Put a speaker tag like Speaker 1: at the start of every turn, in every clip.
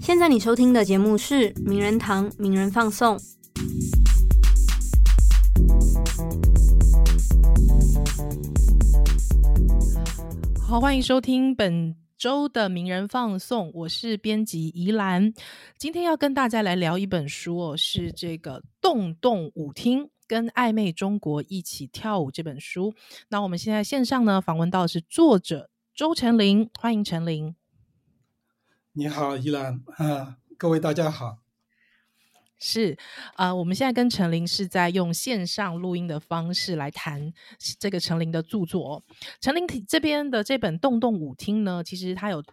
Speaker 1: 现在你收听的节目是《名人堂名人放送》。
Speaker 2: 好，欢迎收听本周的名人放送，我是编辑宜兰。今天要跟大家来聊一本书哦，是这个《动动舞厅：跟暧昧中国一起跳舞》这本书。那我们现在线上呢访问到的是作者周成林，欢迎成林。
Speaker 3: 你好，依兰啊，各位大家好。
Speaker 2: 是啊，我们现在跟陈琳是在用线上录音的方式来谈这个陈琳的著作。陈琳这边的这本《洞洞舞厅》呢，其实它有。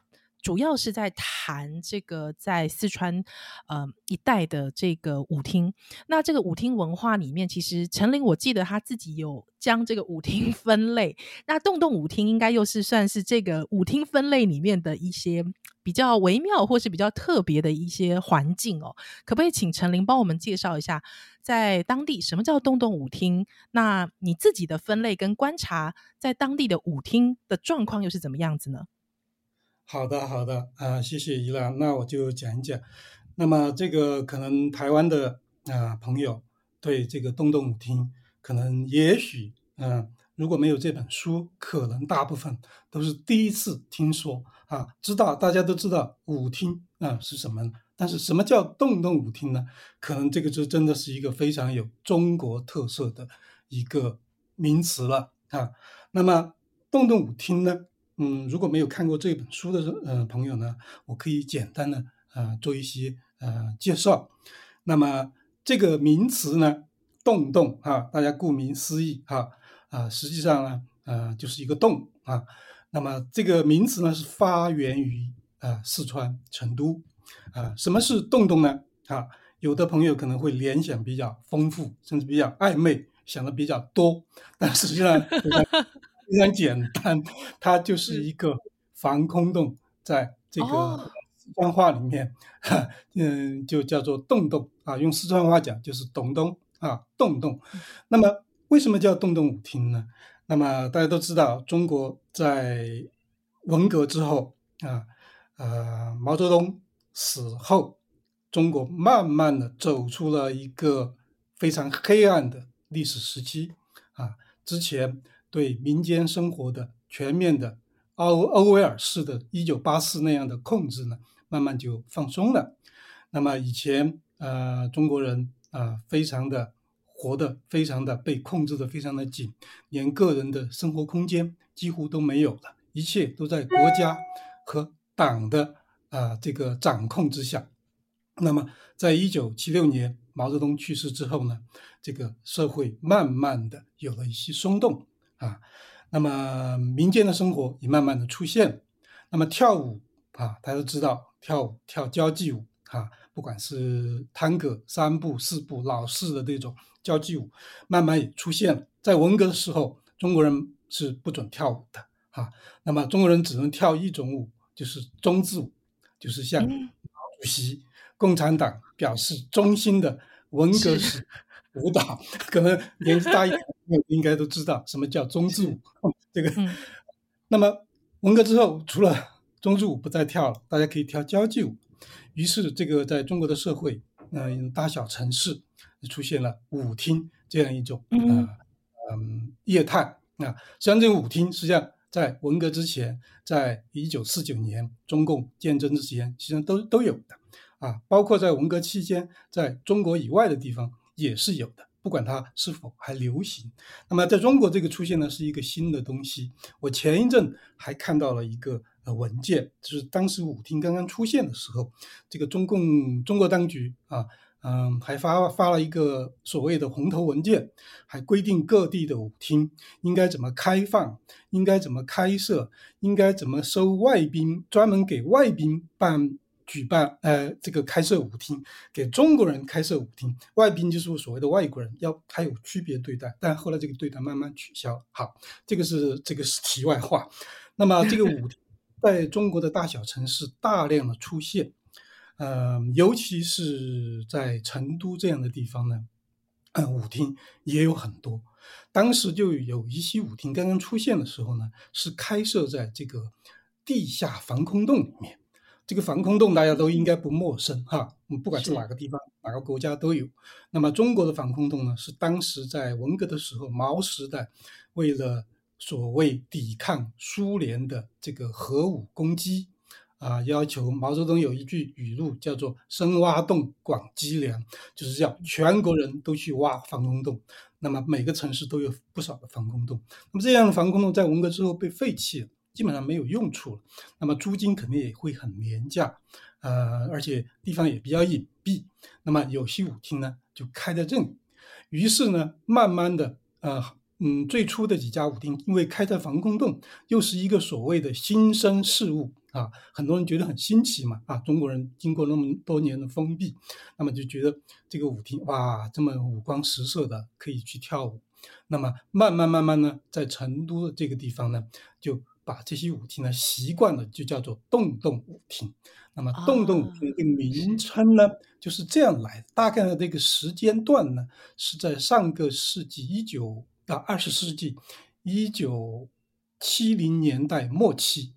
Speaker 2: 主要是在谈这个在四川呃一带的这个舞厅。那这个舞厅文化里面，其实陈琳我记得他自己有将这个舞厅 分类。那洞洞舞厅应该又是算是这个舞厅分类里面的一些比较微妙或是比较特别的一些环境哦。可不可以请陈琳帮我们介绍一下，在当地什么叫洞洞舞厅？那你自己的分类跟观察，在当地的舞厅的状况又是怎么样子呢？
Speaker 3: 好的，好的，啊，谢谢依兰，那我就讲一讲。那么这个可能台湾的啊朋友对这个洞洞舞厅，可能也许嗯，如果没有这本书，可能大部分都是第一次听说啊。知道大家都知道舞厅啊是什么，但是什么叫洞洞舞厅呢？可能这个就真的是一个非常有中国特色的一个名词了啊。那么洞洞舞厅呢？嗯，如果没有看过这本书的呃朋友呢，我可以简单的呃做一些呃介绍。那么这个名词呢，洞洞啊，大家顾名思义哈啊，实际上呢呃就是一个洞啊。那么这个名词呢是发源于啊四川成都啊。什么是洞洞呢？啊，有的朋友可能会联想比较丰富，甚至比较暧昧，想的比较多，但实际上。非常简单，它就是一个防空洞，在这个四川话里面，嗯，就叫做洞洞啊。用四川话讲就是洞洞啊，洞洞。那么为什么叫洞洞舞厅呢？那么大家都知道，中国在文革之后啊，呃，毛泽东死后，中国慢慢的走出了一个非常黑暗的历史时期啊，之前。对民间生活的全面的奥欧威尔式的一九八四那样的控制呢，慢慢就放松了。那么以前呃中国人啊，非常的活的非常的被控制的非常的紧，连个人的生活空间几乎都没有了，一切都在国家和党的啊这个掌控之下。那么在一九七六年毛泽东去世之后呢，这个社会慢慢的有了一些松动。啊，那么民间的生活也慢慢的出现。那么跳舞啊，大家都知道跳舞跳交际舞啊，不管是探戈三步四步老式的这种交际舞，慢慢也出现了。在文革的时候，中国人是不准跳舞的啊。那么中国人只能跳一种舞，就是中字舞，就是向主席共产党表示忠心的文革式舞蹈。可能年纪大一点。应该都知道什么叫中字舞，这个。那么文革之后，除了中字舞不再跳了，大家可以跳交际舞。于是，这个在中国的社会，嗯，大小城市出现了舞厅这样一种呃嗯业态啊。实际上，这个舞厅实际上在文革之前，在一九四九年中共建政之前，实际上都都有的啊。包括在文革期间，在中国以外的地方也是有的。不管它是否还流行，那么在中国这个出现呢是一个新的东西。我前一阵还看到了一个呃文件，就是当时舞厅刚刚出现的时候，这个中共中国当局啊，嗯，还发发了一个所谓的红头文件，还规定各地的舞厅应该怎么开放，应该怎么开设，应该怎么收外宾，专门给外宾办。举办呃，这个开设舞厅，给中国人开设舞厅，外宾就是所谓的外国人，要还有区别对待。但后来这个对待慢慢取消。好，这个是这个是题外话。那么这个舞厅 在中国的大小城市大量的出现，呃，尤其是在成都这样的地方呢，呃舞厅也有很多。当时就有一些舞厅刚刚出现的时候呢，是开设在这个地下防空洞里面。这个防空洞大家都应该不陌生哈，不管是哪个地方、哪个国家都有。那么中国的防空洞呢，是当时在文革的时候，毛时代为了所谓抵抗苏联的这个核武攻击，啊，要求毛泽东有一句语录叫做“深挖洞，广积粮”，就是叫全国人都去挖防空洞。那么每个城市都有不少的防空洞。那么这样的防空洞在文革之后被废弃了。基本上没有用处了，那么租金肯定也会很廉价，呃，而且地方也比较隐蔽。那么有些舞厅呢就开在这里，于是呢，慢慢的，呃，嗯，最初的几家舞厅因为开在防空洞，又是一个所谓的新生事物啊，很多人觉得很新奇嘛，啊，中国人经过那么多年的封闭，那么就觉得这个舞厅哇，这么五光十色的可以去跳舞，那么慢慢慢慢呢，在成都的这个地方呢，就。把这些舞厅呢，习惯了就叫做洞洞舞厅。那么洞洞舞厅的名称呢，就是这样来的。大概的这个时间段呢，是在上个世纪一九到二十世纪一九七零年代末期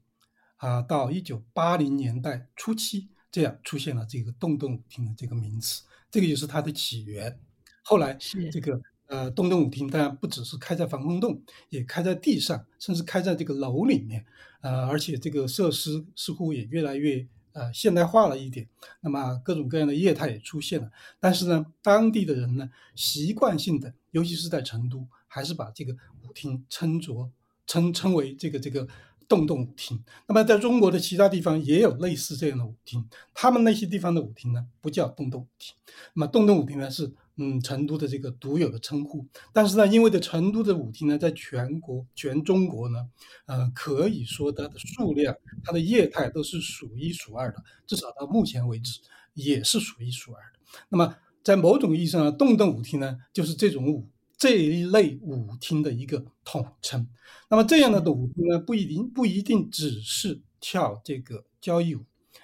Speaker 3: 啊，到一九八零年代初期，这样出现了这个洞洞舞厅的这个名词。这个就是它的起源。后来是这个。呃，洞洞舞厅当然不只是开在防空洞，也开在地上，甚至开在这个楼里面。呃，而且这个设施似乎也越来越呃现代化了一点。那么各种各样的业态也出现了。但是呢，当地的人呢，习惯性的，尤其是在成都，还是把这个舞厅称作称称为这个这个洞洞舞厅。那么在中国的其他地方也有类似这样的舞厅，他们那些地方的舞厅呢，不叫洞洞舞厅。那么洞洞舞厅呢是。嗯，成都的这个独有的称呼，但是呢，因为的成都的舞厅呢，在全国、全中国呢，呃，可以说它的数量、它的业态都是数一数二的，至少到目前为止也是数一数二的。那么，在某种意义上，洞洞舞厅呢，就是这种舞这一类舞厅的一个统称。那么，这样的舞厅呢，不一定不一定只是跳这个交谊舞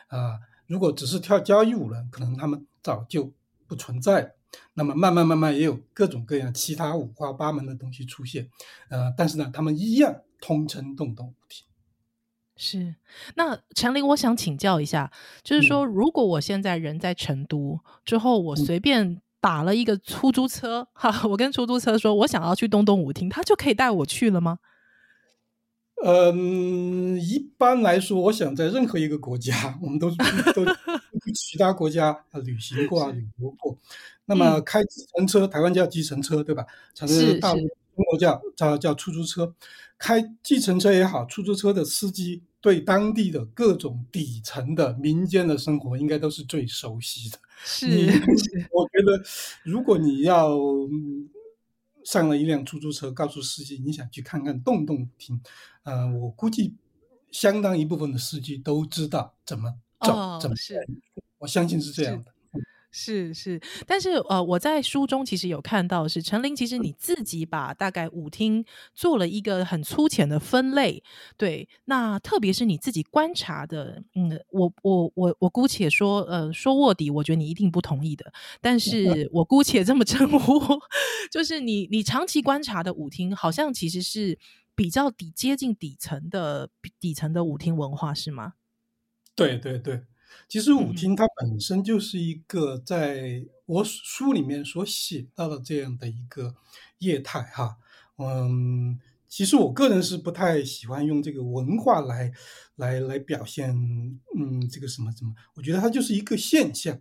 Speaker 3: 啊，如果只是跳交谊舞呢，可能他们早就不存在了。那么慢慢慢慢也有各种各样其他五花八门的东西出现，呃，但是呢，他们一样通称洞洞舞厅。
Speaker 2: 是，那陈林，我想请教一下，就是说，如果我现在人在成都之后，我随便打了一个出租车，哈，我跟出租车说我想要去东东舞厅，他就可以带我去了吗？
Speaker 3: 嗯，一般来说，我想在任何一个国家，我们都都去其他国家旅行过啊、旅游过。那么开计程车，台湾叫计程车，对吧？是大陆中国叫叫叫出租车。开计程车也好，出租车的司机对当地的各种底层的民间的生活，应该都是最熟悉的。
Speaker 2: 是，
Speaker 3: 我觉得如果你要上了一辆出租车，告诉司机你想去看看洞洞厅，呃，我估计相当一部分的司机都知道怎么走，怎么
Speaker 2: 是，
Speaker 3: 我相信是这样的。
Speaker 2: 是是，但是呃，我在书中其实有看到是陈琳，其实你自己把大概舞厅做了一个很粗浅的分类，对，那特别是你自己观察的，嗯，我我我我姑且说，呃，说卧底，我觉得你一定不同意的，但是我姑且这么称呼，就是你你长期观察的舞厅，好像其实是比较底接近底层的底层的舞厅文化，是吗？
Speaker 3: 对对对。其实舞厅它本身就是一个在我书里面所写到的这样的一个业态哈，嗯，其实我个人是不太喜欢用这个文化来来来表现，嗯，这个什么什么，我觉得它就是一个现象，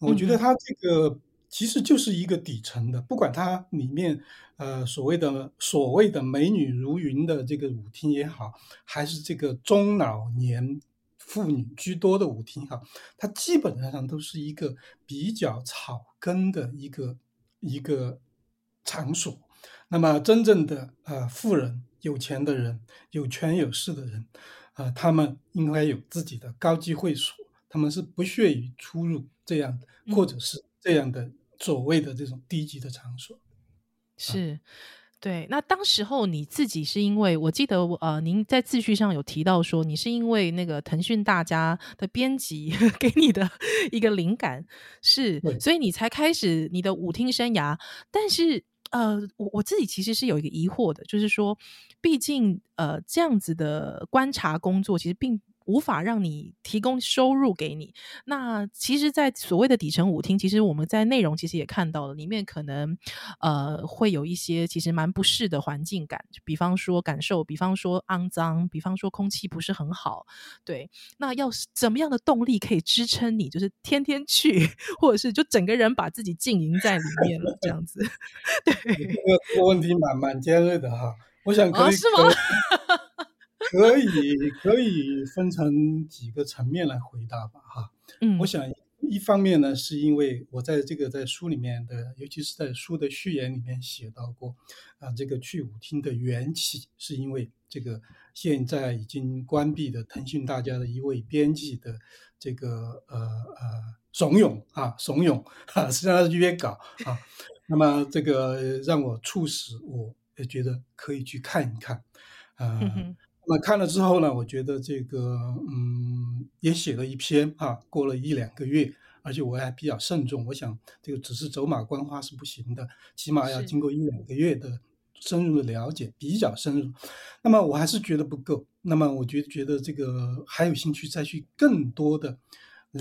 Speaker 3: 我觉得它这个其实就是一个底层的，不管它里面呃所谓的所谓的美女如云的这个舞厅也好，还是这个中老年。妇女居多的舞厅哈，它基本上都是一个比较草根的一个一个场所。那么，真正的呃富人、有钱的人、有权有势的人，啊，他们应该有自己的高级会所，他们是不屑于出入这样或者是这样的所谓的这种低级的场所。
Speaker 2: 是。对，那当时候你自己是因为我记得呃，您在自序上有提到说，你是因为那个腾讯大家的编辑 给你的一个灵感，是，所以你才开始你的舞厅生涯。但是呃，我我自己其实是有一个疑惑的，就是说，毕竟呃这样子的观察工作，其实并。无法让你提供收入给你。那其实，在所谓的底层舞厅，其实我们在内容其实也看到了，里面可能呃会有一些其实蛮不适的环境感，比方说感受，比方说肮脏，比方说空气不是很好。对，那要怎么样的动力可以支撑你，就是天天去，或者是就整个人把自己浸淫在里面了，这样子？对，
Speaker 3: 这个问题蛮蛮尖锐的哈。我想可以
Speaker 2: 是吗？
Speaker 3: 可以可以分成几个层面来回答吧，哈，嗯，我想一方面呢，是因为我在这个在书里面的，尤其是在书的序言里面写到过，啊，这个去舞厅的缘起，是因为这个现在已经关闭的腾讯大家的一位编辑的这个呃呃怂恿啊怂恿啊，实际上是约稿啊，那么这个让我促使我也觉得可以去看一看，啊。那看了之后呢，我觉得这个嗯，也写了一篇啊，过了一两个月，而且我还比较慎重，我想这个只是走马观花是不行的，起码要经过一两个月的深入的了解，比较深入。那么我还是觉得不够，那么我觉觉得这个还有兴趣再去更多的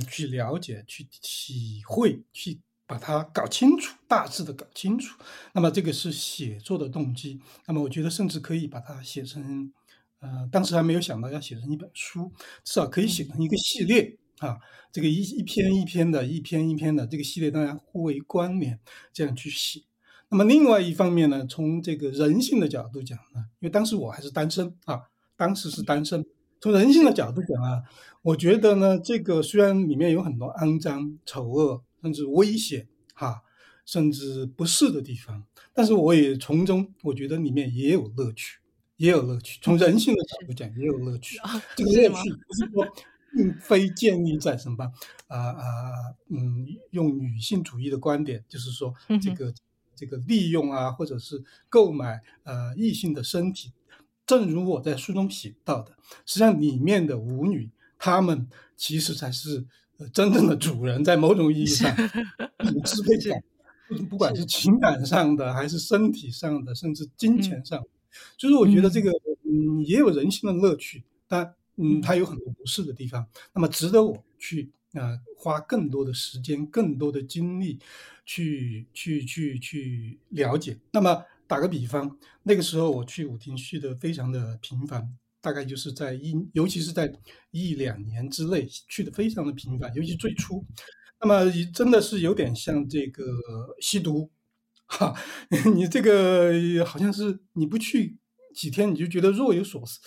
Speaker 3: 去了解、去体会、去把它搞清楚，大致的搞清楚。那么这个是写作的动机。那么我觉得甚至可以把它写成。呃，当时还没有想到要写成一本书，至少可以写成一个系列啊。这个一一篇一篇的，一篇一篇的，这个系列当然互为关联，这样去写。那么另外一方面呢，从这个人性的角度讲呢，因为当时我还是单身啊，当时是单身。从人性的角度讲啊，我觉得呢，这个虽然里面有很多肮脏、丑恶，甚至危险哈，甚至不适的地方，但是我也从中，我觉得里面也有乐趣。也有乐趣，从人性的角度讲也有乐趣。这个乐趣不是说并非建立在什么啊啊嗯，用女性主义的观点，就是说这个这个利用啊，或者是购买呃异性的身体。正如我在书中写到的，实际上里面的舞女，她们其实才是真正的主人，在某种意义上有支配感，不管是情感上的，还是身体上的，甚至金钱上。就是我觉得这个嗯也有人性的乐趣，但嗯它有很多不适的地方，那么值得我去啊花更多的时间、更多的精力去去去去了解。那么打个比方，那个时候我去舞厅去的非常的频繁，大概就是在一尤其是在一两年之内去的非常的频繁，尤其最初，那么真的是有点像这个吸毒。哈，你这个好像是你不去几天，你就觉得若有所思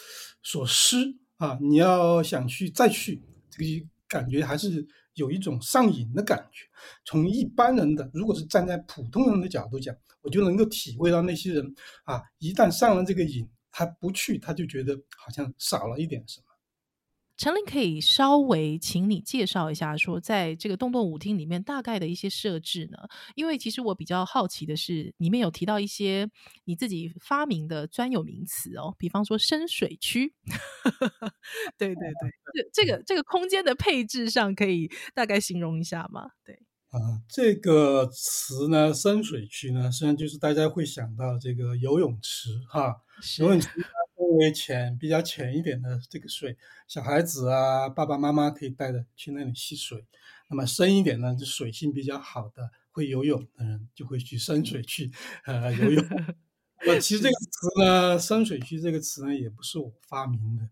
Speaker 3: 所失啊！你要想去再去，这个感觉还是有一种上瘾的感觉。从一般人的，如果是站在普通人的角度讲，我就能够体会到那些人啊，一旦上了这个瘾，他不去，他就觉得好像少了一点什么。
Speaker 2: 陈琳可以稍微请你介绍一下，说在这个洞洞舞厅里面大概的一些设置呢？因为其实我比较好奇的是，里面有提到一些你自己发明的专有名词哦，比方说深水区。对 对对，这这个这个空间的配置上可以大概形容一下吗？对
Speaker 3: 啊，这个词呢，深水区呢，实际上就是大家会想到这个游泳池哈，游泳池。分为浅、比较浅一点的这个水，小孩子啊，爸爸妈妈可以带着去那里戏水。那么深一点呢，就水性比较好的、会游泳的人就会去深水区呃游泳。那，其实这个词呢，“深水区”这个词呢，也不是我发明的。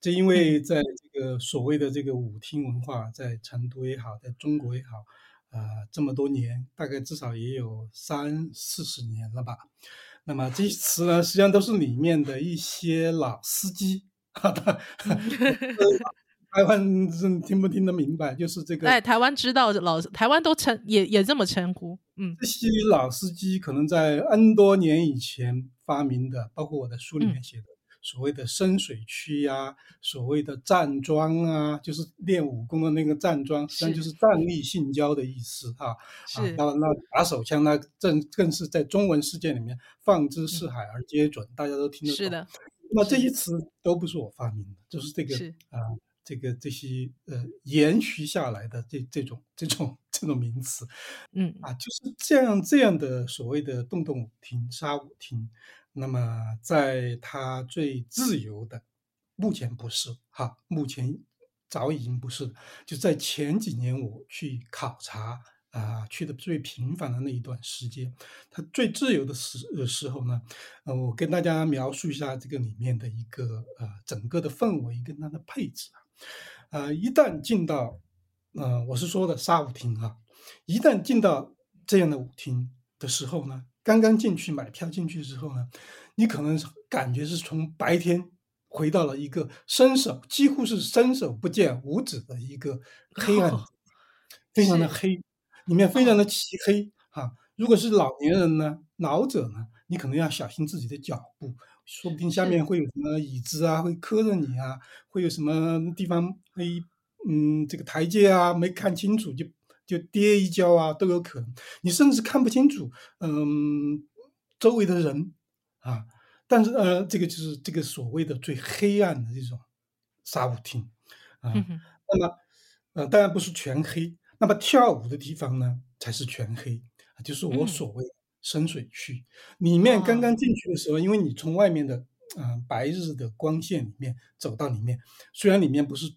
Speaker 3: 这因为在这个所谓的这个舞厅文化，在成都也好，在中国也好，啊，这么多年，大概至少也有三四十年了吧。那么这些词呢，实际上都是里面的一些老司机，台湾听不听得明白？就是这个，
Speaker 2: 哎，台湾知道老，台湾都称也也这么称呼，嗯，
Speaker 3: 这些老司机可能在 N 多年以前发明的，包括我的书里面写的所谓的深水区呀，所谓的站桩啊，就是练武功的那个站桩，实际上就是站立性交的意思哈。
Speaker 2: 啊。
Speaker 3: 那那打手枪，那正更是在中文世界里面放之四海而皆准，大家都听得懂。
Speaker 2: 是的。
Speaker 3: 那这些词都不是我发明的，就是这个啊，这个这些呃延续下来的这这种这种这种名词，
Speaker 2: 嗯
Speaker 3: 啊，就是这样这样的所谓的动动舞厅、沙舞厅。那么，在它最自由的，目前不是哈，目前早已经不是。就在前几年我去考察啊，去的最频繁的那一段时间，它最自由的时时候呢，呃，我跟大家描述一下这个里面的一个呃整个的氛围跟它的配置啊，呃，一旦进到，呃，我是说的沙舞厅啊，一旦进到这样的舞厅的时候呢。刚刚进去买票进去之后呢，你可能感觉是从白天回到了一个伸手几乎是伸手不见五指的一个黑暗，非常的黑，里面非常的漆黑啊。如果是老年人呢，老者呢，你可能要小心自己的脚步，说不定下面会有什么椅子啊，会磕着你啊，会有什么地方会嗯这个台阶啊没看清楚就。就跌一跤啊，都有可能。你甚至看不清楚，嗯，周围的人啊。但是呃，这个就是这个所谓的最黑暗的这种沙舞厅啊。那么呃，当然不是全黑。那么跳舞的地方呢，才是全黑，就是我所谓深水区里面。刚刚进去的时候，因为你从外面的啊白日的光线里面走到里面，虽然里面不是。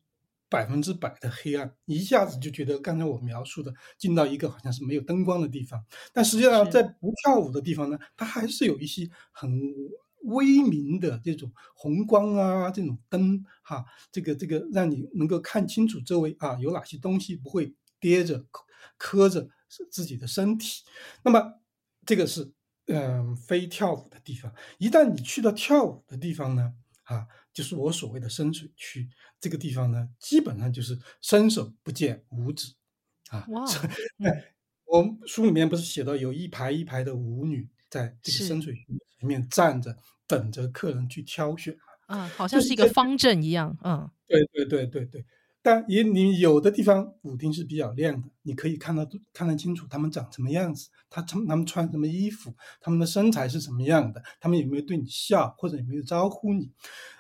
Speaker 3: 百分之百的黑暗，一下子就觉得刚才我描述的进到一个好像是没有灯光的地方，但实际上在不跳舞的地方呢，它还是有一些很微明的这种红光啊，这种灯哈，这个这个让你能够看清楚周围啊有哪些东西不会跌着磕着自己的身体。那么这个是嗯非跳舞的地方，一旦你去到跳舞的地方呢，啊。就是我所谓的深水区，这个地方呢，基本上就是伸手不见五指，啊，
Speaker 2: 哇！
Speaker 3: 我书里面不是写到有一排一排的舞女在这个深水区里面站着，等着客人去挑选
Speaker 2: 啊，好像是一个方阵一样，嗯，
Speaker 3: 对对对对对。但也你有的地方舞厅是比较亮的，你可以看到看得清楚他们长什么样子，他穿他们穿什么衣服，他们的身材是什么样的，他们有没有对你笑或者有没有招呼你，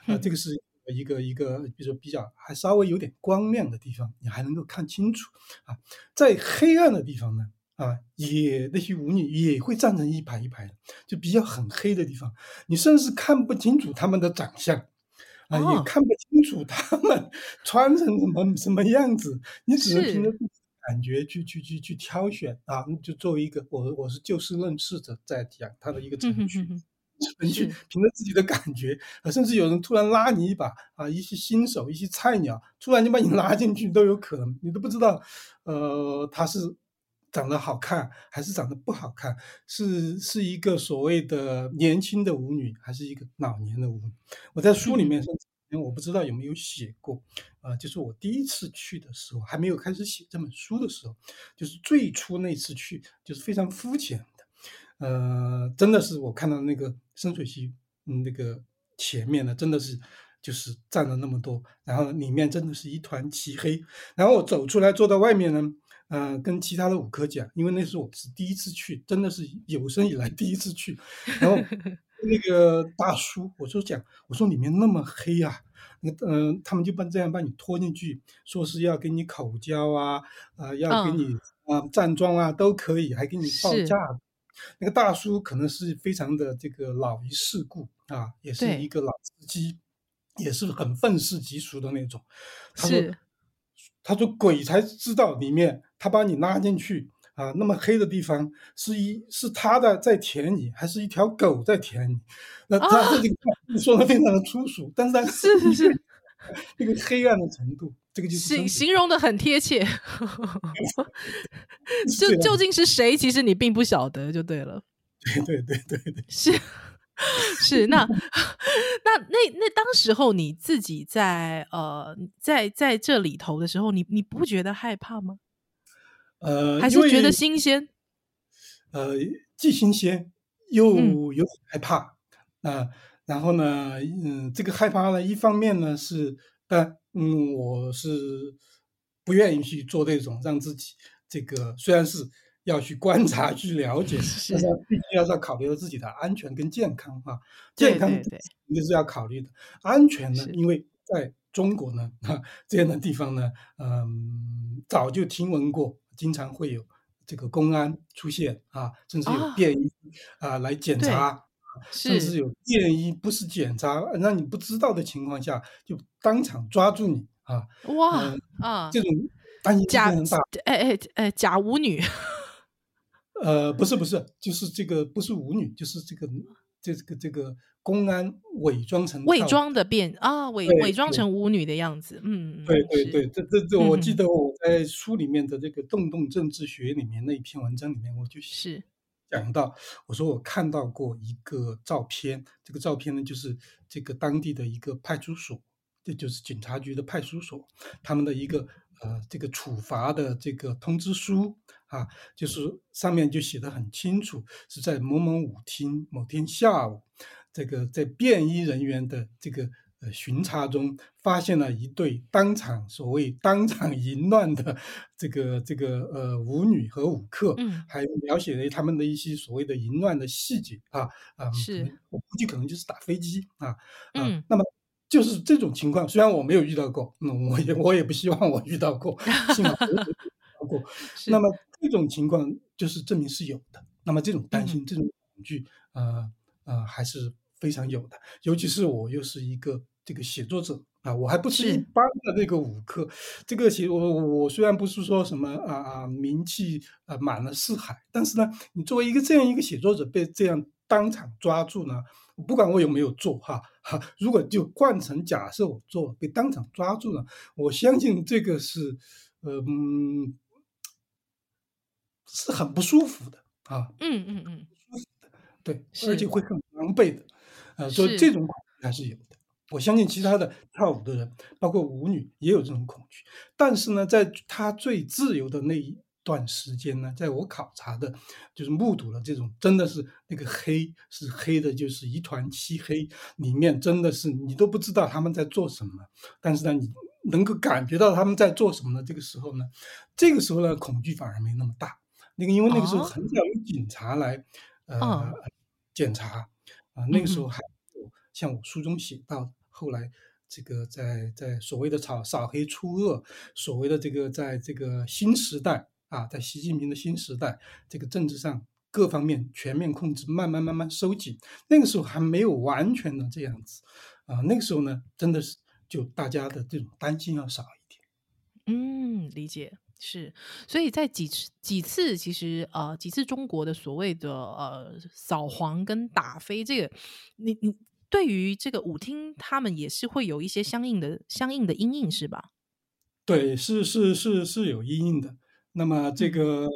Speaker 3: 啊，这个是一个一个，比如说比较还稍微有点光亮的地方，你还能够看清楚啊。在黑暗的地方呢，啊，也那些舞女也会站成一排一排的，就比较很黑的地方，你甚至看不清楚他们的长相。啊，也看不清楚他们 穿成什么什么样子，你只能凭着自己感觉去去去去挑选啊。就作为一个我我是就事论事的在讲他的一个程序，程序凭着自己的感觉啊，甚至有人突然拉你一把啊，一些新手一些菜鸟突然就把你拉进去都有可能，你都不知道，呃，他是。长得好看还是长得不好看？是是一个所谓的年轻的舞女，还是一个老年的舞女？我在书里面，我不知道有没有写过。啊，就是我第一次去的时候，还没有开始写这本书的时候，就是最初那次去，就是非常肤浅的。呃，真的是我看到那个深水溪，嗯，那个前面呢，真的是就是站了那么多，然后里面真的是一团漆黑。然后我走出来，坐到外面呢。呃，跟其他的五科讲，因为那是我是第一次去，真的是有生以来第一次去。然后那个大叔，我就讲，我说里面那么黑啊，那嗯，他们就把这样把你拖进去，说是要给你口交啊，啊，要给你啊站桩啊，都可以，还给你报价。那个大叔可能是非常的这个老于世故啊，也是一个老司机，也是很愤世嫉俗的那种。他说。他说：“鬼才知道里面，他把你拉进去啊，那么黑的地方是一是他的在舔你，还是一条狗在舔你？那他这个说的非常的粗俗，但是他
Speaker 2: 是是是，
Speaker 3: 这个黑暗的程度，这个就是
Speaker 2: 形形容的很贴切。就究竟是谁，其实你并不晓得，就对了。
Speaker 3: 对对对对对，
Speaker 2: 是。”是那 那那那当时候你自己在呃在在这里头的时候，你你不觉得害怕吗？
Speaker 3: 呃，
Speaker 2: 还是觉得新鲜？
Speaker 3: 呃，既新鲜又有害怕啊。然后呢，嗯，这个害怕呢，一方面呢是，但嗯，我是不愿意去做这种让自己这个虽然是要去观察、去了解，但是必须要考虑到自己的安全跟健康啊。健康就是要考虑的，安全呢，因为在中国呢，哈这样的地方呢，嗯，早就听闻过，经常会有这个公安出现啊，甚至有便衣啊来检查。甚至有便衣不是检查，让你不知道的情况下，就当场抓住你啊！
Speaker 2: 哇啊，
Speaker 3: 这种担心
Speaker 2: 假
Speaker 3: 常大。
Speaker 2: 哎哎哎，假舞女？
Speaker 3: 呃，不是不是，就是这个不是舞女，就是这个这这个这个公安伪装成
Speaker 2: 伪装的变啊，伪伪装成舞女的样子。嗯，
Speaker 3: 对对对，这这这，我记得我在书里面的这个《动动政治学》里面那一篇文章里面，我就
Speaker 2: 是。
Speaker 3: 讲到，我说我看到过一个照片，这个照片呢，就是这个当地的一个派出所，这就是警察局的派出所，他们的一个呃这个处罚的这个通知书啊，就是上面就写的很清楚，是在某某舞厅某天下午，这个在便衣人员的这个。呃，巡查中发现了一对当场所谓当场淫乱的这个这个呃舞女和舞客，
Speaker 2: 嗯，
Speaker 3: 还描写了他们的一些所谓的淫乱的细节啊啊，
Speaker 2: 是，
Speaker 3: 我估计可能就是打飞机啊，嗯，那么就是这种情况，虽然我没有遇到过，嗯，我也我也不希望我遇到过，幸好没遇到过，那么这种情况就是证明是有的，那么这种担心、这种恐惧，呃呃，还是。非常有的，尤其是我又是一个这个写作者啊，我还不是一般的那个舞客。这个写我我虽然不是说什么啊啊名气啊满了四海，但是呢，你作为一个这样一个写作者被这样当场抓住呢，不管我有没有做哈哈，如果就换成假设我做了被当场抓住了，我相信这个是嗯是很不舒服的
Speaker 2: 啊，嗯嗯嗯，
Speaker 3: 舒服的，对，而且会很狼狈的。啊，所以这种恐惧还是有的。我相信其他的跳舞的人，包括舞女，也有这种恐惧。但是呢，在他最自由的那一段时间呢，在我考察的，就是目睹了这种真的是那个黑是黑的，就是一团漆黑，里面真的是你都不知道他们在做什么。但是呢，你能够感觉到他们在做什么呢？这个时候呢，这个时候呢，恐惧反而没那么大。那个因为那个时候很少有警察来呃检查。啊，那个时候还有像我书中写到，后来这个在在所谓的扫扫黑除恶，所谓的这个在这个新时代啊，在习近平的新时代，这个政治上各方面全面控制，慢慢慢慢收紧。那个时候还没有完全的这样子，啊，那个时候呢，真的是就大家的这种担心要少一点。
Speaker 2: 嗯，理解。是，所以在几次几次，其实呃几次中国的所谓的呃扫黄跟打非这个，你你对于这个舞厅，他们也是会有一些相应的相应的阴影，是吧？
Speaker 3: 对，是是是是有阴影的。那么这个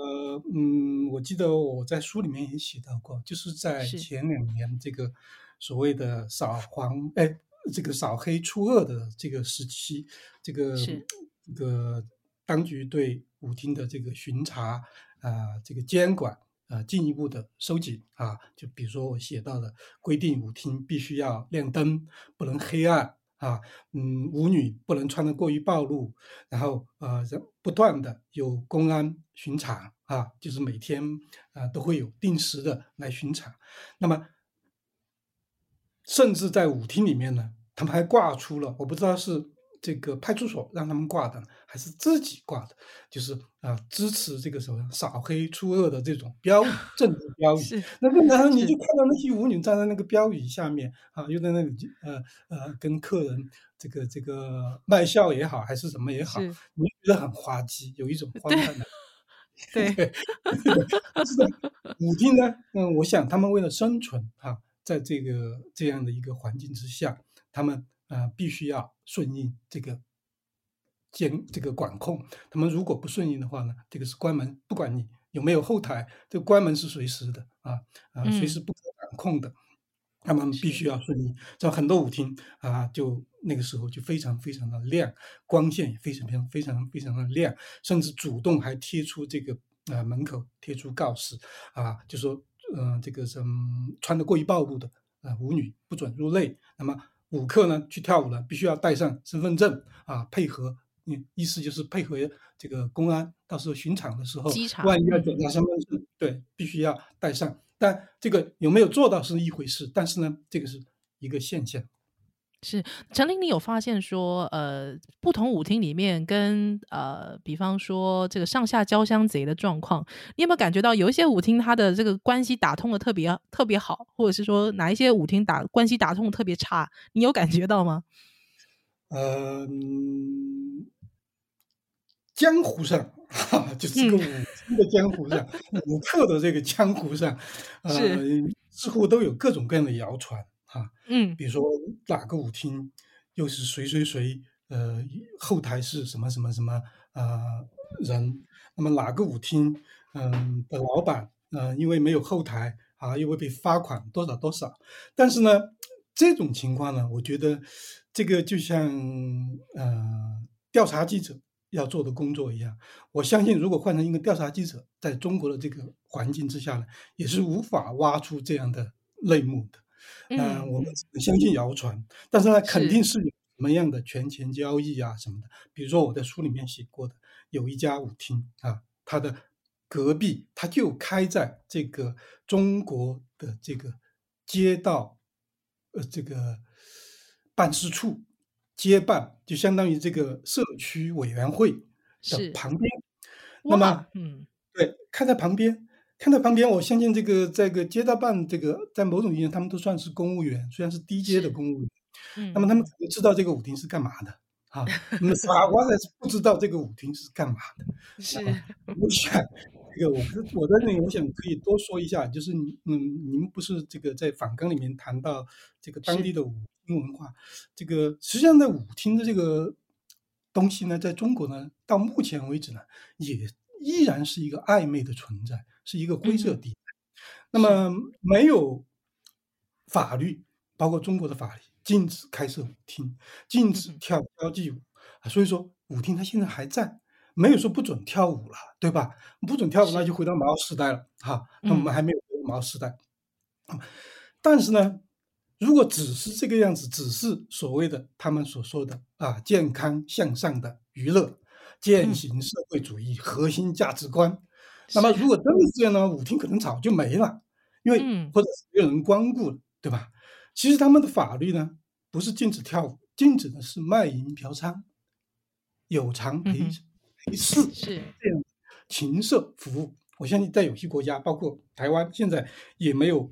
Speaker 3: 嗯，我记得我在书里面也写到过，就是在前两年这个所谓的扫黄哎，这个扫黑除恶的这个时期，这个这个。当局对舞厅的这个巡查啊，这个监管啊，进一步的收紧啊，就比如说我写到的规定，舞厅必须要亮灯，不能黑暗啊，嗯，舞女不能穿的过于暴露，然后呃，不断的有公安巡查啊，就是每天啊都会有定时的来巡查，那么甚至在舞厅里面呢，他们还挂出了，我不知道是。这个派出所让他们挂的，还是自己挂的？就是啊，支持这个什么扫黑除恶的这种标语、政治 标语。那个然后你就看到那些舞女站在那个标语下面啊，又在那里呃呃跟客人这个这个卖笑也好，还是什么也好，你觉得很滑稽，有一种 荒诞的。
Speaker 2: 对，
Speaker 3: 是的。舞厅呢，嗯，我想他们为了生存啊，在这个这样的一个环境之下，他们。啊，必须要顺应这个监这个管控。他们如果不顺应的话呢，这个是关门，不管你有没有后台，这个关门是随时的啊啊，随时不可管控的。他们必须要顺应。在很多舞厅啊，就那个时候就非常非常的亮，光线也非常非常非常非常的亮，甚至主动还贴出这个啊门口贴出告示啊，就说嗯，这个什么穿的过于暴露的。呃舞女不准入内。那么舞客呢去跳舞了，必须要带上身份证啊，配合，嗯，意思就是配合这个公安，到时候巡场的时候，万一要检查身份证，对，必须要带上。但这个有没有做到是一回事，但是呢，这个是一个现象。
Speaker 2: 是陈琳，你有发现说，呃，不同舞厅里面跟呃，比方说这个上下交相贼的状况，你有没有感觉到有一些舞厅它的这个关系打通的特别特别好，或者是说哪一些舞厅打关系打通的特别差？你有感觉到吗？
Speaker 3: 嗯，江湖上，哈就是这个舞厅的江湖上，舞客的这个江湖上，呃，似乎都有各种各样的谣传。啊，
Speaker 2: 嗯，
Speaker 3: 比如说哪个舞厅又是谁谁谁，呃，后台是什么什么什么啊人，那么哪个舞厅，嗯的老板，呃，因为没有后台啊，又会被罚款多少多少。但是呢，这种情况呢，我觉得这个就像呃调查记者要做的工作一样，我相信如果换成一个调查记者，在中国的这个环境之下呢，也是无法挖出这样的内幕的。嗯，我们相信谣传，但是呢，肯定是有什么样的权钱交易啊什么的。比如说我在书里面写过的，有一家舞厅啊，它的隔壁它就开在这个中国的这个街道，呃，这个办事处街办，就相当于这个社区委员会的旁边。那么，
Speaker 2: 嗯，
Speaker 3: 对，开在旁边。看到旁边，我相信这个这个街道办，这个在某种意义上，他们都算是公务员，虽然是低阶的公务员。
Speaker 2: 嗯，
Speaker 3: 那么他们知道这个舞厅是干嘛的啊？那么法官呢是不知道这个舞厅是干嘛的。
Speaker 2: 是，
Speaker 3: 我想这个我我在这里，我想可以多说一下，就是嗯，您不是这个在访纲里面谈到这个当地的舞厅文化，这个实际上在舞厅的这个东西呢，在中国呢，到目前为止呢，也依然是一个暧昧的存在。是一个灰色地带，那么没有法律，包括中国的法律禁止开设舞厅，禁止跳交际舞啊，所以说舞厅它现在还在，没有说不准跳舞了，对吧？不准跳舞，那就回到毛时代了，哈，那我们还没有毛时代。但是呢，如果只是这个样子，只是所谓的他们所说的啊健康向上的娱乐，践行社会主义核心价值观。那么，如果真的是这样呢，舞厅可能早就没了，因为或者没有人光顾了，对吧？其实他们的法律呢，不是禁止跳舞，禁止的是卖淫嫖娼、有偿陪陪侍
Speaker 2: 是
Speaker 3: 这样情色服务。我相信在有些国家，包括台湾，现在也没有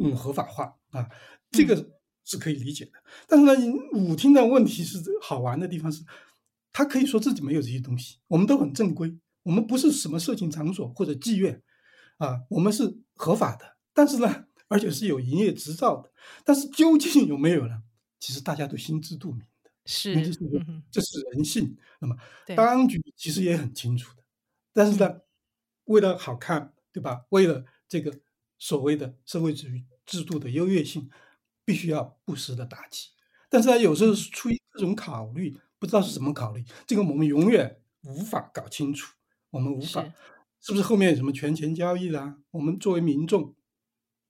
Speaker 3: 嗯合法化啊，这个是可以理解的。但是呢，舞厅的问题是好玩的地方是，他可以说自己没有这些东西，我们都很正规。我们不是什么色情场所或者妓院，啊，我们是合法的，但是呢，而且是有营业执照的。但是究竟有没有呢？其实大家都心知肚明的，
Speaker 2: 是，
Speaker 3: 这是人性。那么当局其实也很清楚的，但是呢，为了好看，对吧？为了这个所谓的社会主义制度的优越性，必须要不时的打击。但是呢，有时候是出于各种考虑，不知道是什么考虑，这个我们永远无法搞清楚。我们无法，是不是后面有什么权钱交易啦？我们作为民众，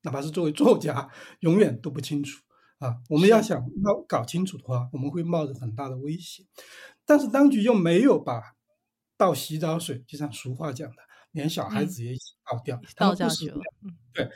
Speaker 3: 哪怕是作为作家，永远都不清楚啊。我们要想要搞清楚的话，我们会冒着很大的危险。但是当局又没有把倒洗澡水，就像俗话讲的，连小孩子也一起倒掉，
Speaker 2: 倒下去
Speaker 3: 了。对，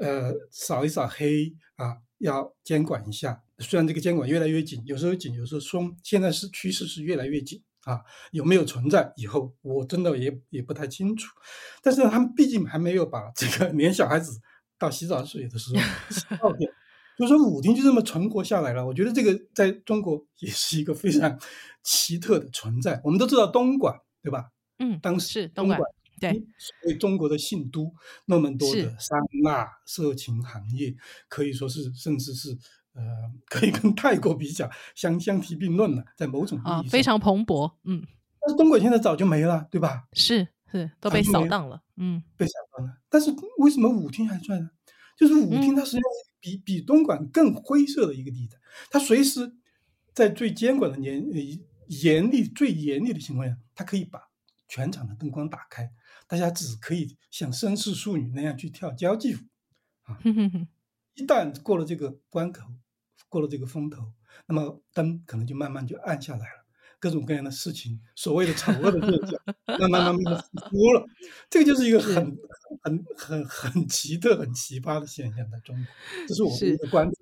Speaker 3: 呃，扫一扫黑啊，要监管一下。虽然这个监管越来越紧，有时候紧，有时候松，现在是趋势是越来越紧。啊，有没有存在？以后我真的也也不太清楚。但是他们毕竟还没有把这个连小孩子到洗澡水的时候 倒掉，所以说舞厅就这么存活下来了。我觉得这个在中国也是一个非常奇特的存在。我们都知道东莞，对吧？
Speaker 2: 嗯，
Speaker 3: 当
Speaker 2: 时
Speaker 3: 东莞，
Speaker 2: 对，
Speaker 3: 所谓中国的信都，那么多的商纳色情行业，可以说是甚至是。呃，可以跟泰国比较，相相提并论了，在某种意义上
Speaker 2: 非常蓬勃，嗯。
Speaker 3: 但是东莞现在早就没了，对吧？
Speaker 2: 是是，都被扫荡了，嗯，
Speaker 3: 被扫荡了。但是为什么舞厅还在呢？就是舞厅它实际上比比东莞更灰色的一个地带，它随时在最监管的严严厉、最严厉的情况下，它可以把全场的灯光打开，大家只可以像绅士淑女那样去跳交际舞，啊。一旦过了这个关口，过了这个风头，那么灯可能就慢慢就暗下来了，各种各样的事情，所谓的丑恶的现象，慢慢慢慢的复苏了。这个就是一个很很很很奇特、很奇葩的现象，在中国，这是我们的观察。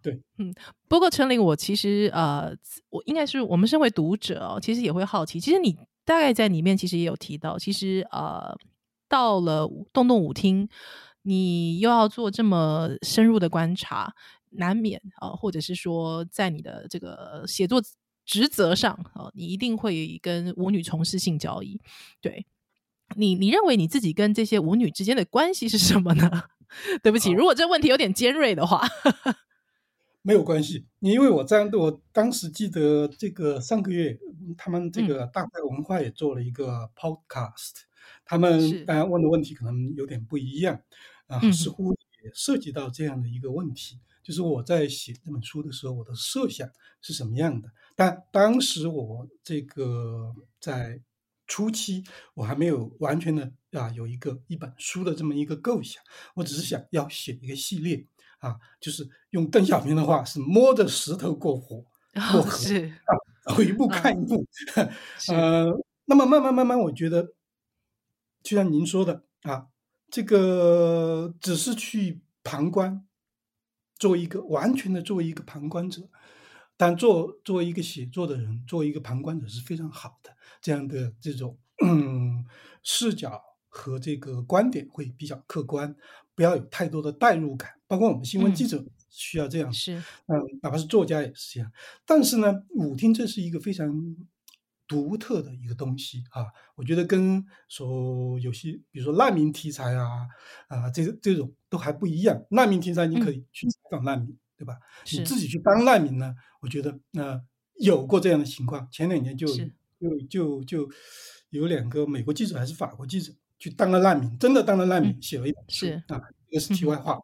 Speaker 3: 对，
Speaker 2: 嗯，不过陈琳，我其实呃，我应该是我们身为读者哦，其实也会好奇，其实你大概在里面其实也有提到，其实呃，到了洞洞舞厅，你又要做这么深入的观察，难免啊，或者是说在你的这个写作职责上啊，你一定会跟舞女从事性交易。对你，你认为你自己跟这些舞女之间的关系是什么呢？对不起，如果这问题有点尖锐的话。
Speaker 3: 没有关系，你因为我这样，我当时记得这个上个月，他们这个大块文化也做了一个 podcast，他们大家问的问题可能有点不一样，啊，似乎也涉及到这样的一个问题，就是我在写这本书的时候，我的设想是什么样的？但当时我这个在初期，我还没有完全的啊有一个一本书的这么一个构想，我只是想要写一个系列。啊，就是用邓小平的话是摸着石头过河，过河啊，走一步看一步。呃，那么慢慢慢慢，我觉得，就像您说的啊，这个只是去旁观，作为一个完全的作为一个旁观者，但做作为一个写作的人，作为一个旁观者是非常好的，这样的这种嗯视角和这个观点会比较客观。不要有太多的代入感，包括我们新闻记者需要这样，
Speaker 2: 是，
Speaker 3: 嗯，哪怕是作家也是这样。但是呢，舞厅这是一个非常独特的一个东西啊，我觉得跟说有些，比如说难民题材啊，啊，这这种都还不一样。难民题材你可以去采访难民，对吧？你自己去当难民呢？我觉得呃有过这样的情况，前两年就就就就有两个美国记者还是法国记者。去当了难民，真的当了难民，写了一本书啊，这个是题外话。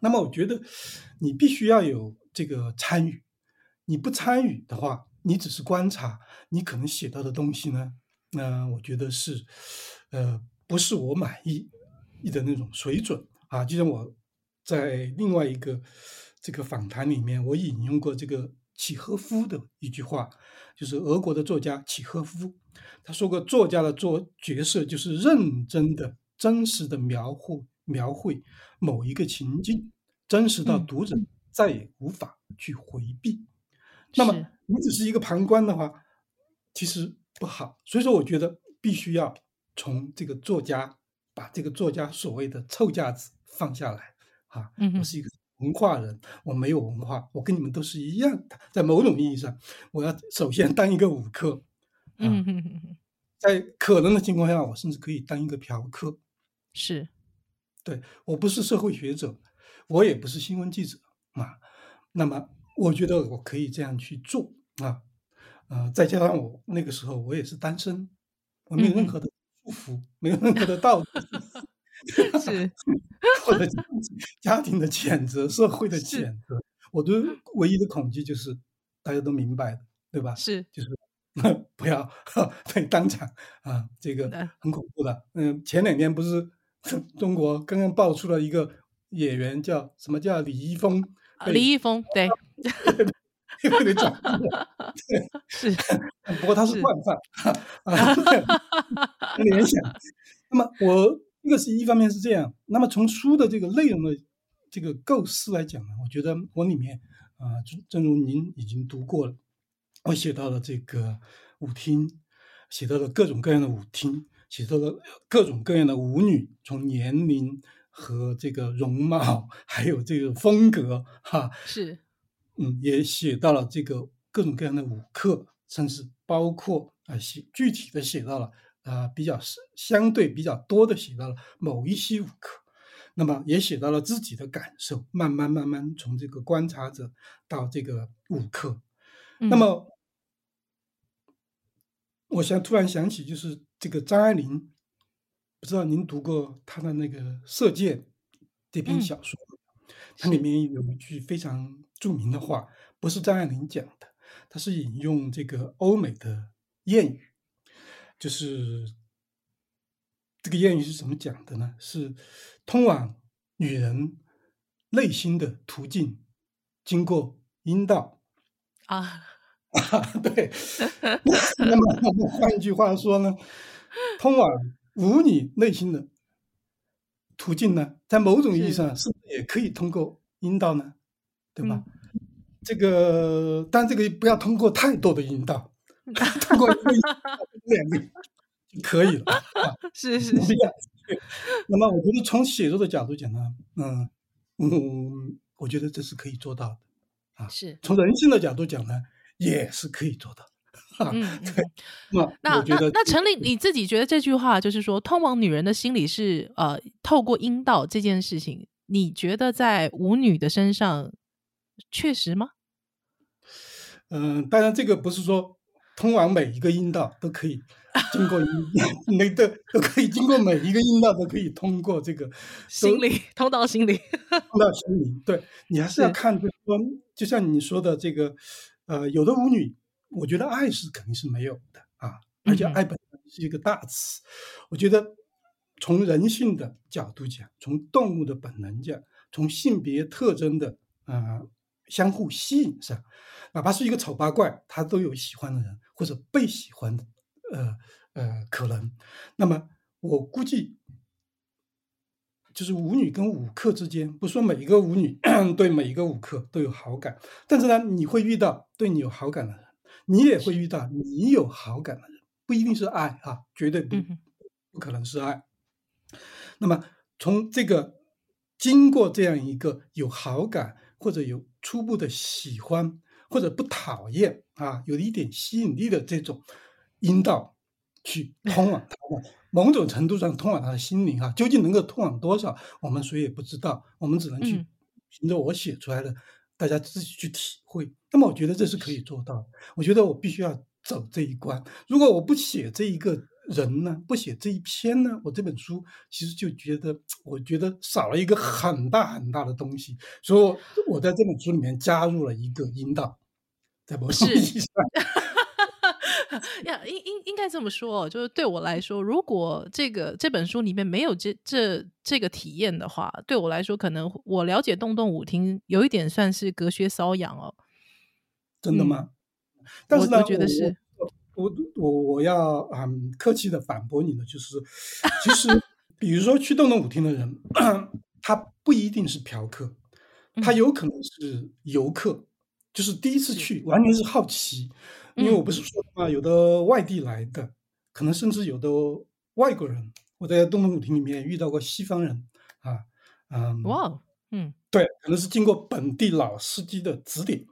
Speaker 3: 那么我觉得你必须要有这个参与，你不参与的话，你只是观察，你可能写到的东西呢，那我觉得是，呃，不是我满意的那种水准啊。就像我在另外一个这个访谈里面，我引用过这个契诃夫的一句话，就是俄国的作家契诃夫。他说过，作家的作角色就是认真的、真实的描绘描绘某一个情境，真实到读者再也无法去回避。那么你只是一个旁观的话，其实不好。所以说，我觉得必须要从这个作家把这个作家所谓的臭架子放下来。啊，我是一个文化人，我没有文化，我跟你们都是一样的。在某种意义上，我要首先当一个舞客。嗯，在可能的情况下，我甚至可以当一个嫖客。
Speaker 2: 是，
Speaker 3: 对我不是社会学者，我也不是新闻记者啊。那么，我觉得我可以这样去做啊。呃，再加上我那个时候我也是单身，我没有任何的束缚，没有任何的道德，
Speaker 2: 是
Speaker 3: 或者 家庭的谴责、社会的谴责。我的唯一的恐惧就是大家都明白的，对吧？
Speaker 2: 是，
Speaker 3: 就是。不要被当场啊，这个很恐怖的。嗯，前两天不是中国刚刚爆出了一个演员叫什么叫李易峰？
Speaker 2: 李易峰，对，
Speaker 3: 被被转对，
Speaker 2: 是。
Speaker 3: 不过他是惯犯啊，联想。那么我这个是一方面是这样。那么从书的这个内容的这个构思来讲呢，我觉得我里面啊，正正如您已经读过了。我写到了这个舞厅，写到了各种各样的舞厅，写到了各种各样的舞女，从年龄和这个容貌，还有这个风格，哈，
Speaker 2: 是，
Speaker 3: 嗯，也写到了这个各种各样的舞客，甚至包括啊，写具体的写到了啊，比较是相对比较多的写到了某一些舞客，那么也写到了自己的感受，慢慢慢慢从这个观察者到这个舞客，那么。我想突然想起，就是这个张爱玲，不知道您读过她的那个《射箭》这篇小说，它里面有一句非常著名的话，不是张爱玲讲的，它是引用这个欧美的谚语，就是这个谚语是怎么讲的呢？是通往女人内心的途径经过阴道
Speaker 2: 啊，
Speaker 3: 对。那么换句话说呢，通往舞女内心的途径呢，在某种意义上是也可以通过阴道呢？对吧？这个，但这个不要通过太多的阴道，通过一个、两个就可以了。
Speaker 2: 是 是是。
Speaker 3: 那么，我觉得从写作的角度讲呢，嗯嗯，我觉得这是可以做到的啊。
Speaker 2: 是。
Speaker 3: 从人性的角度讲呢，也是可以做到。嗯，对。那
Speaker 2: 那
Speaker 3: 那
Speaker 2: 那陈琳，你自己觉得这句话就是说，通往女人的心理是呃，透过阴道这件事情，你觉得在舞女的身上？确实吗？
Speaker 3: 嗯，当然，这个不是说通往每一个阴道都可以经过阴，每个都可以经过每一个阴道都可以通过这个
Speaker 2: 心理通到心理，
Speaker 3: 通到 心理。对你还是要看，就是说，就像你说的这个，呃，有的舞女，我觉得爱是肯定是没有的啊，而且爱本身是一个大词。我觉得从人性的角度讲，从动物的本能讲，从性别特征的啊。相互吸引上，哪怕是一个丑八怪，他都有喜欢的人或者被喜欢的，呃呃，可能。那么我估计，就是舞女跟舞客之间，不说每一个舞女 对每一个舞客都有好感，但是呢，你会遇到对你有好感的人，你也会遇到你有好感的人，不一定是爱啊，绝对不不可能是爱。那么从这个经过这样一个有好感。或者有初步的喜欢，或者不讨厌啊，有一点吸引力的这种阴道去通往他的某种程度上通往他的心灵啊，究竟能够通往多少，我们谁也不知道，我们只能去凭着我写出来的，大家自己去体会。那么我觉得这是可以做到的，我觉得我必须要走这一关。如果我不写这一个。人呢不写这一篇呢，我这本书其实就觉得，我觉得少了一个很大很大的东西，所以我在这本书里面加入了一个阴道，在某种意义上，
Speaker 2: 呀，应应应该这么说，就是对我来说，如果这个这本书里面没有这这这个体验的话，对我来说，可能我了解洞洞舞厅有一点算是隔靴搔痒哦。
Speaker 3: 真的吗？但是
Speaker 2: 我觉得是。
Speaker 3: 我我我要嗯客气的反驳你的，就是其实 比如说去洞洞舞厅的人，他不一定是嫖客，他有可能是游客，就是第一次去完全是好奇，因为我不是说嘛，有的外地来的，可能甚至有的外国人，我在洞洞舞厅里面遇到过西方人啊，嗯，
Speaker 2: 哇，嗯，
Speaker 3: 对，可能是经过本地老司机的指点。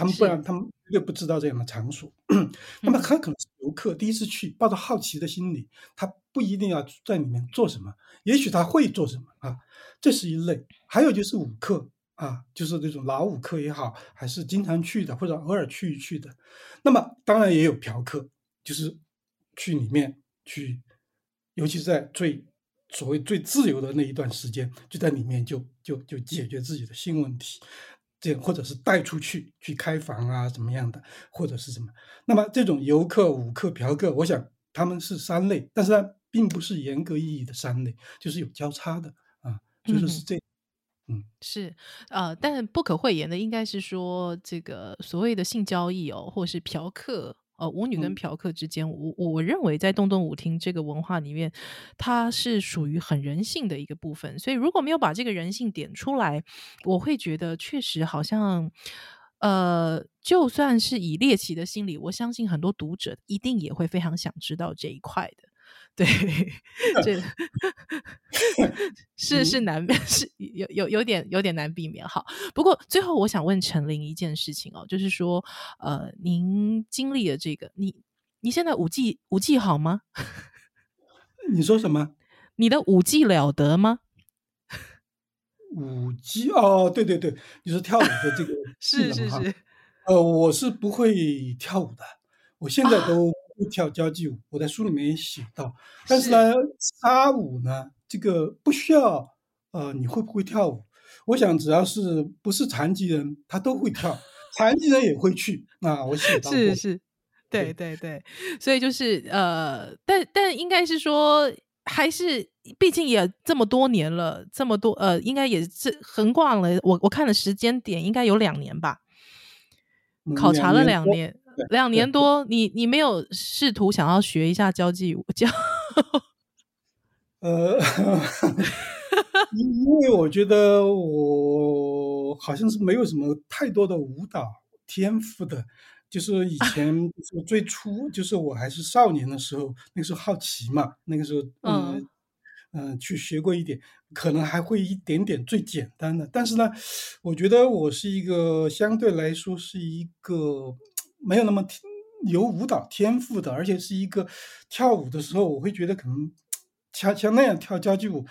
Speaker 3: 他们不然，他们绝对不知道这样的场所。那么他可能是游客，第一次去，抱着好奇的心理，他不一定要在里面做什么，也许他会做什么啊？这是一类。还有就是舞客啊，就是那种老舞客也好，还是经常去的或者偶尔去一去的。那么当然也有嫖客，就是去里面去，尤其是在最所谓最自由的那一段时间，就在里面就就就解决自己的性问题。这或者是带出去去开房啊，怎么样的，或者是什么？那么这种游客、舞客、嫖客，我想他们是三类，但是呢，并不是严格意义的三类，就是有交叉的啊，就是是这，嗯，
Speaker 2: 是呃，但不可讳言的应该是说，这个所谓的性交易哦，或是嫖客。呃，舞女跟嫖客之间，我我认为在洞洞舞厅这个文化里面，它是属于很人性的一个部分。所以如果没有把这个人性点出来，我会觉得确实好像，呃，就算是以猎奇的心理，我相信很多读者一定也会非常想知道这一块的。对，这 是是难 是有有有点有点难避免。好，不过最后我想问陈琳一件事情哦，就是说，呃，您经历了这个，你你现在五技五技好吗？
Speaker 3: 你说什么？
Speaker 2: 你的五技了得吗？
Speaker 3: 五技哦，对对对，你说跳舞的这个
Speaker 2: 是是是，
Speaker 3: 呃，我是不会跳舞的，我现在都。跳交际舞，我在书里面也写到。但是呢，沙舞呢，这个不需要。呃，你会不会跳舞？我想，只要是不是残疾人，他都会跳。残疾人也会去。那我写到
Speaker 2: 是是，对对对。所以就是呃，但但应该是说，还是毕竟也这么多年了，这么多呃，应该也是横挂了。我我看的时间点，应该有两年吧。考察了两年，两年多，你你没有试图想要学一下交际舞教？
Speaker 3: 呃，因因为我觉得我好像是没有什么太多的舞蹈天赋的，就是以前 就是最初就是我还是少年的时候，那个时候好奇嘛，那个时候嗯嗯去学过一点，可能还会一点点最简单的，但是呢，我觉得我是一个相对来说是一个没有那么有舞蹈天赋的，而且是一个跳舞的时候，我会觉得可能。像像那样跳交际舞，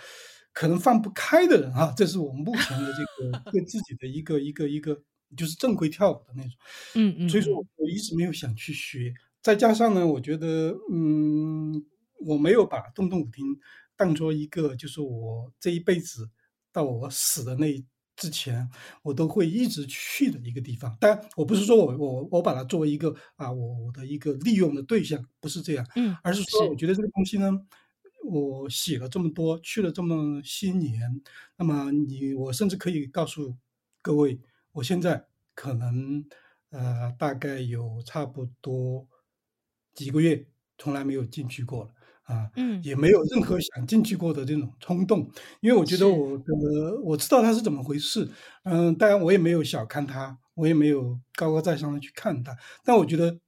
Speaker 3: 可能放不开的人啊，这是我目前的这个 对自己的一个一个一个，就是正规跳舞的那种。
Speaker 2: 嗯嗯。
Speaker 3: 所以说，我一直没有想去学。再加上呢，我觉得，嗯，我没有把洞洞舞厅当做一个，就是我这一辈子到我死的那之前，我都会一直去的一个地方。但我不是说我我我把它作为一个啊，我我的一个利用的对象，不是这样。
Speaker 2: 嗯。
Speaker 3: 而是说，我觉得这个东西呢。我写了这么多，去了这么些年，那么你，我甚至可以告诉各位，我现在可能，呃，大概有差不多几个月，从来没有进去过了啊，
Speaker 2: 嗯，
Speaker 3: 也没有任何想进去过的这种冲动，因为我觉得我的我知道它是怎么回事，嗯，当然我也没有小看它，我也没有高高在上的去看它，但我觉得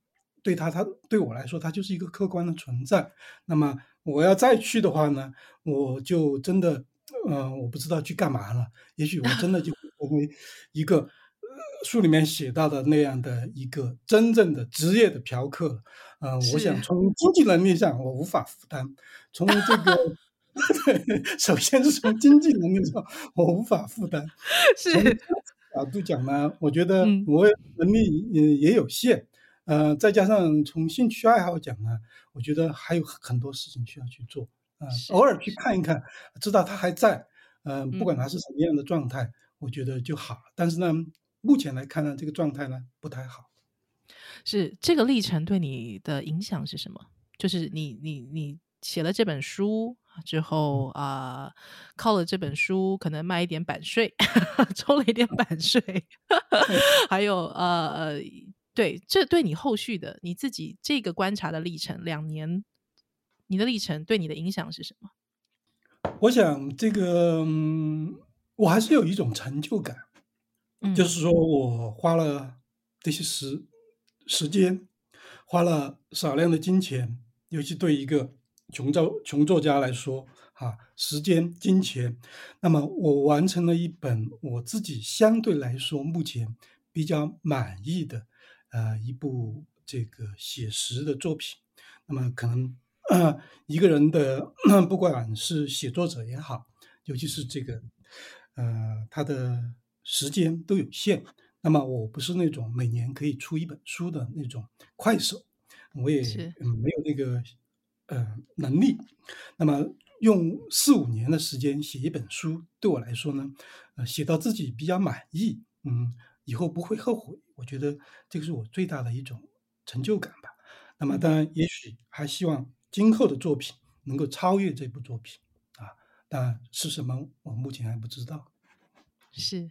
Speaker 3: 对它，它对我来说，它就是一个客观的存在，那么。我要再去的话呢，我就真的，嗯，我不知道去干嘛了。也许我真的就成为一个书里面写到的那样的一个真正的职业的嫖客了。嗯，我想从经济能力上我无法负担，从这个，首先是从经济能力上我无法负担。
Speaker 2: 是
Speaker 3: 角度讲呢，我觉得我能力也也有限。呃，再加上从兴趣爱好讲呢，我觉得还有很多事情需要去做。嗯，偶尔去看一看，知道他还在。嗯，不管他是什么样的状态，我觉得就好。但是呢，目前来看呢，这个状态呢不太好。
Speaker 2: 是这个历程对你的影响是什么？就是你你你写了这本书之后啊，靠了这本书可能卖一点版税，抽了一点版税，还有呃呃。对，这对你后续的你自己这个观察的历程，两年，你的历程对你的影响是什么？
Speaker 3: 我想这个，我还是有一种成就感，就是说我花了这些时时间，花了少量的金钱，尤其对一个穷作穷作家来说，哈，时间、金钱，那么我完成了一本我自己相对来说目前比较满意的。呃，一部这个写实的作品，那么可能一个人的不管是写作者也好，尤其是这个呃他的时间都有限。那么我不是那种每年可以出一本书的那种快手，我也没有那个呃能力。那么用四五年的时间写一本书，对我来说呢，呃，写到自己比较满意，嗯。以后不会后悔，我觉得这个是我最大的一种成就感吧。那么当然，也许还希望今后的作品能够超越这部作品啊，但是什么，我目前还不知道。
Speaker 2: 是，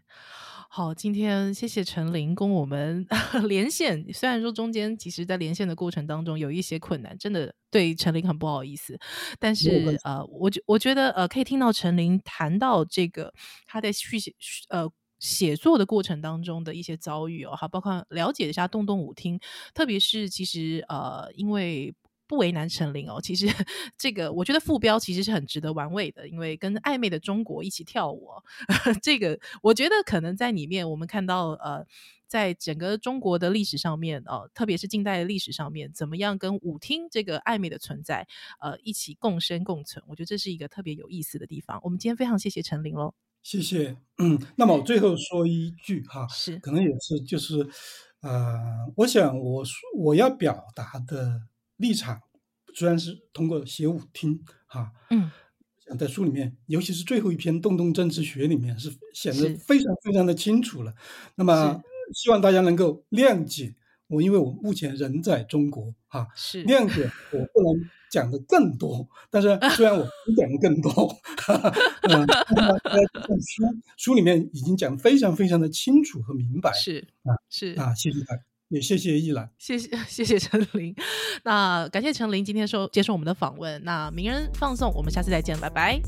Speaker 2: 好，今天谢谢陈琳跟我们 连线。虽然说中间其实，在连线的过程当中有一些困难，真的对陈琳很不好意思。但是呃，我觉我觉得呃，可以听到陈琳谈到这个他在续写呃。写作的过程当中的一些遭遇哦，哈，包括了解一下洞洞舞厅，特别是其实呃，因为不为难陈琳哦，其实这个我觉得副标其实是很值得玩味的，因为跟暧昧的中国一起跳舞，这个我觉得可能在里面我们看到呃，在整个中国的历史上面呃，特别是近代的历史上面，怎么样跟舞厅这个暧昧的存在呃一起共生共存，我觉得这是一个特别有意思的地方。我们今天非常谢谢陈琳喽。
Speaker 3: 谢谢，嗯，那么我最后说一句哈，
Speaker 2: 是，
Speaker 3: 可能也是就是，呃，我想我我要表达的立场，虽然是通过写舞厅哈，
Speaker 2: 嗯，
Speaker 3: 想在书里面，尤其是最后一篇《洞洞政治学》里面是显得非常非常的清楚了。那么希望大家能够谅解我因为我目前人在中国哈，
Speaker 2: 是。
Speaker 3: 谅解我不能讲的更多，但是 虽然我能讲的更多，嗯，书书里面已经讲非常非常的清楚和明白，
Speaker 2: 是
Speaker 3: 啊
Speaker 2: 是。
Speaker 3: 啊，谢谢大家，也谢谢易兰，
Speaker 2: 谢谢 谢谢陈琳，那感谢陈琳今天受接受我们的访问，那名人放送，我们下次再见，拜拜。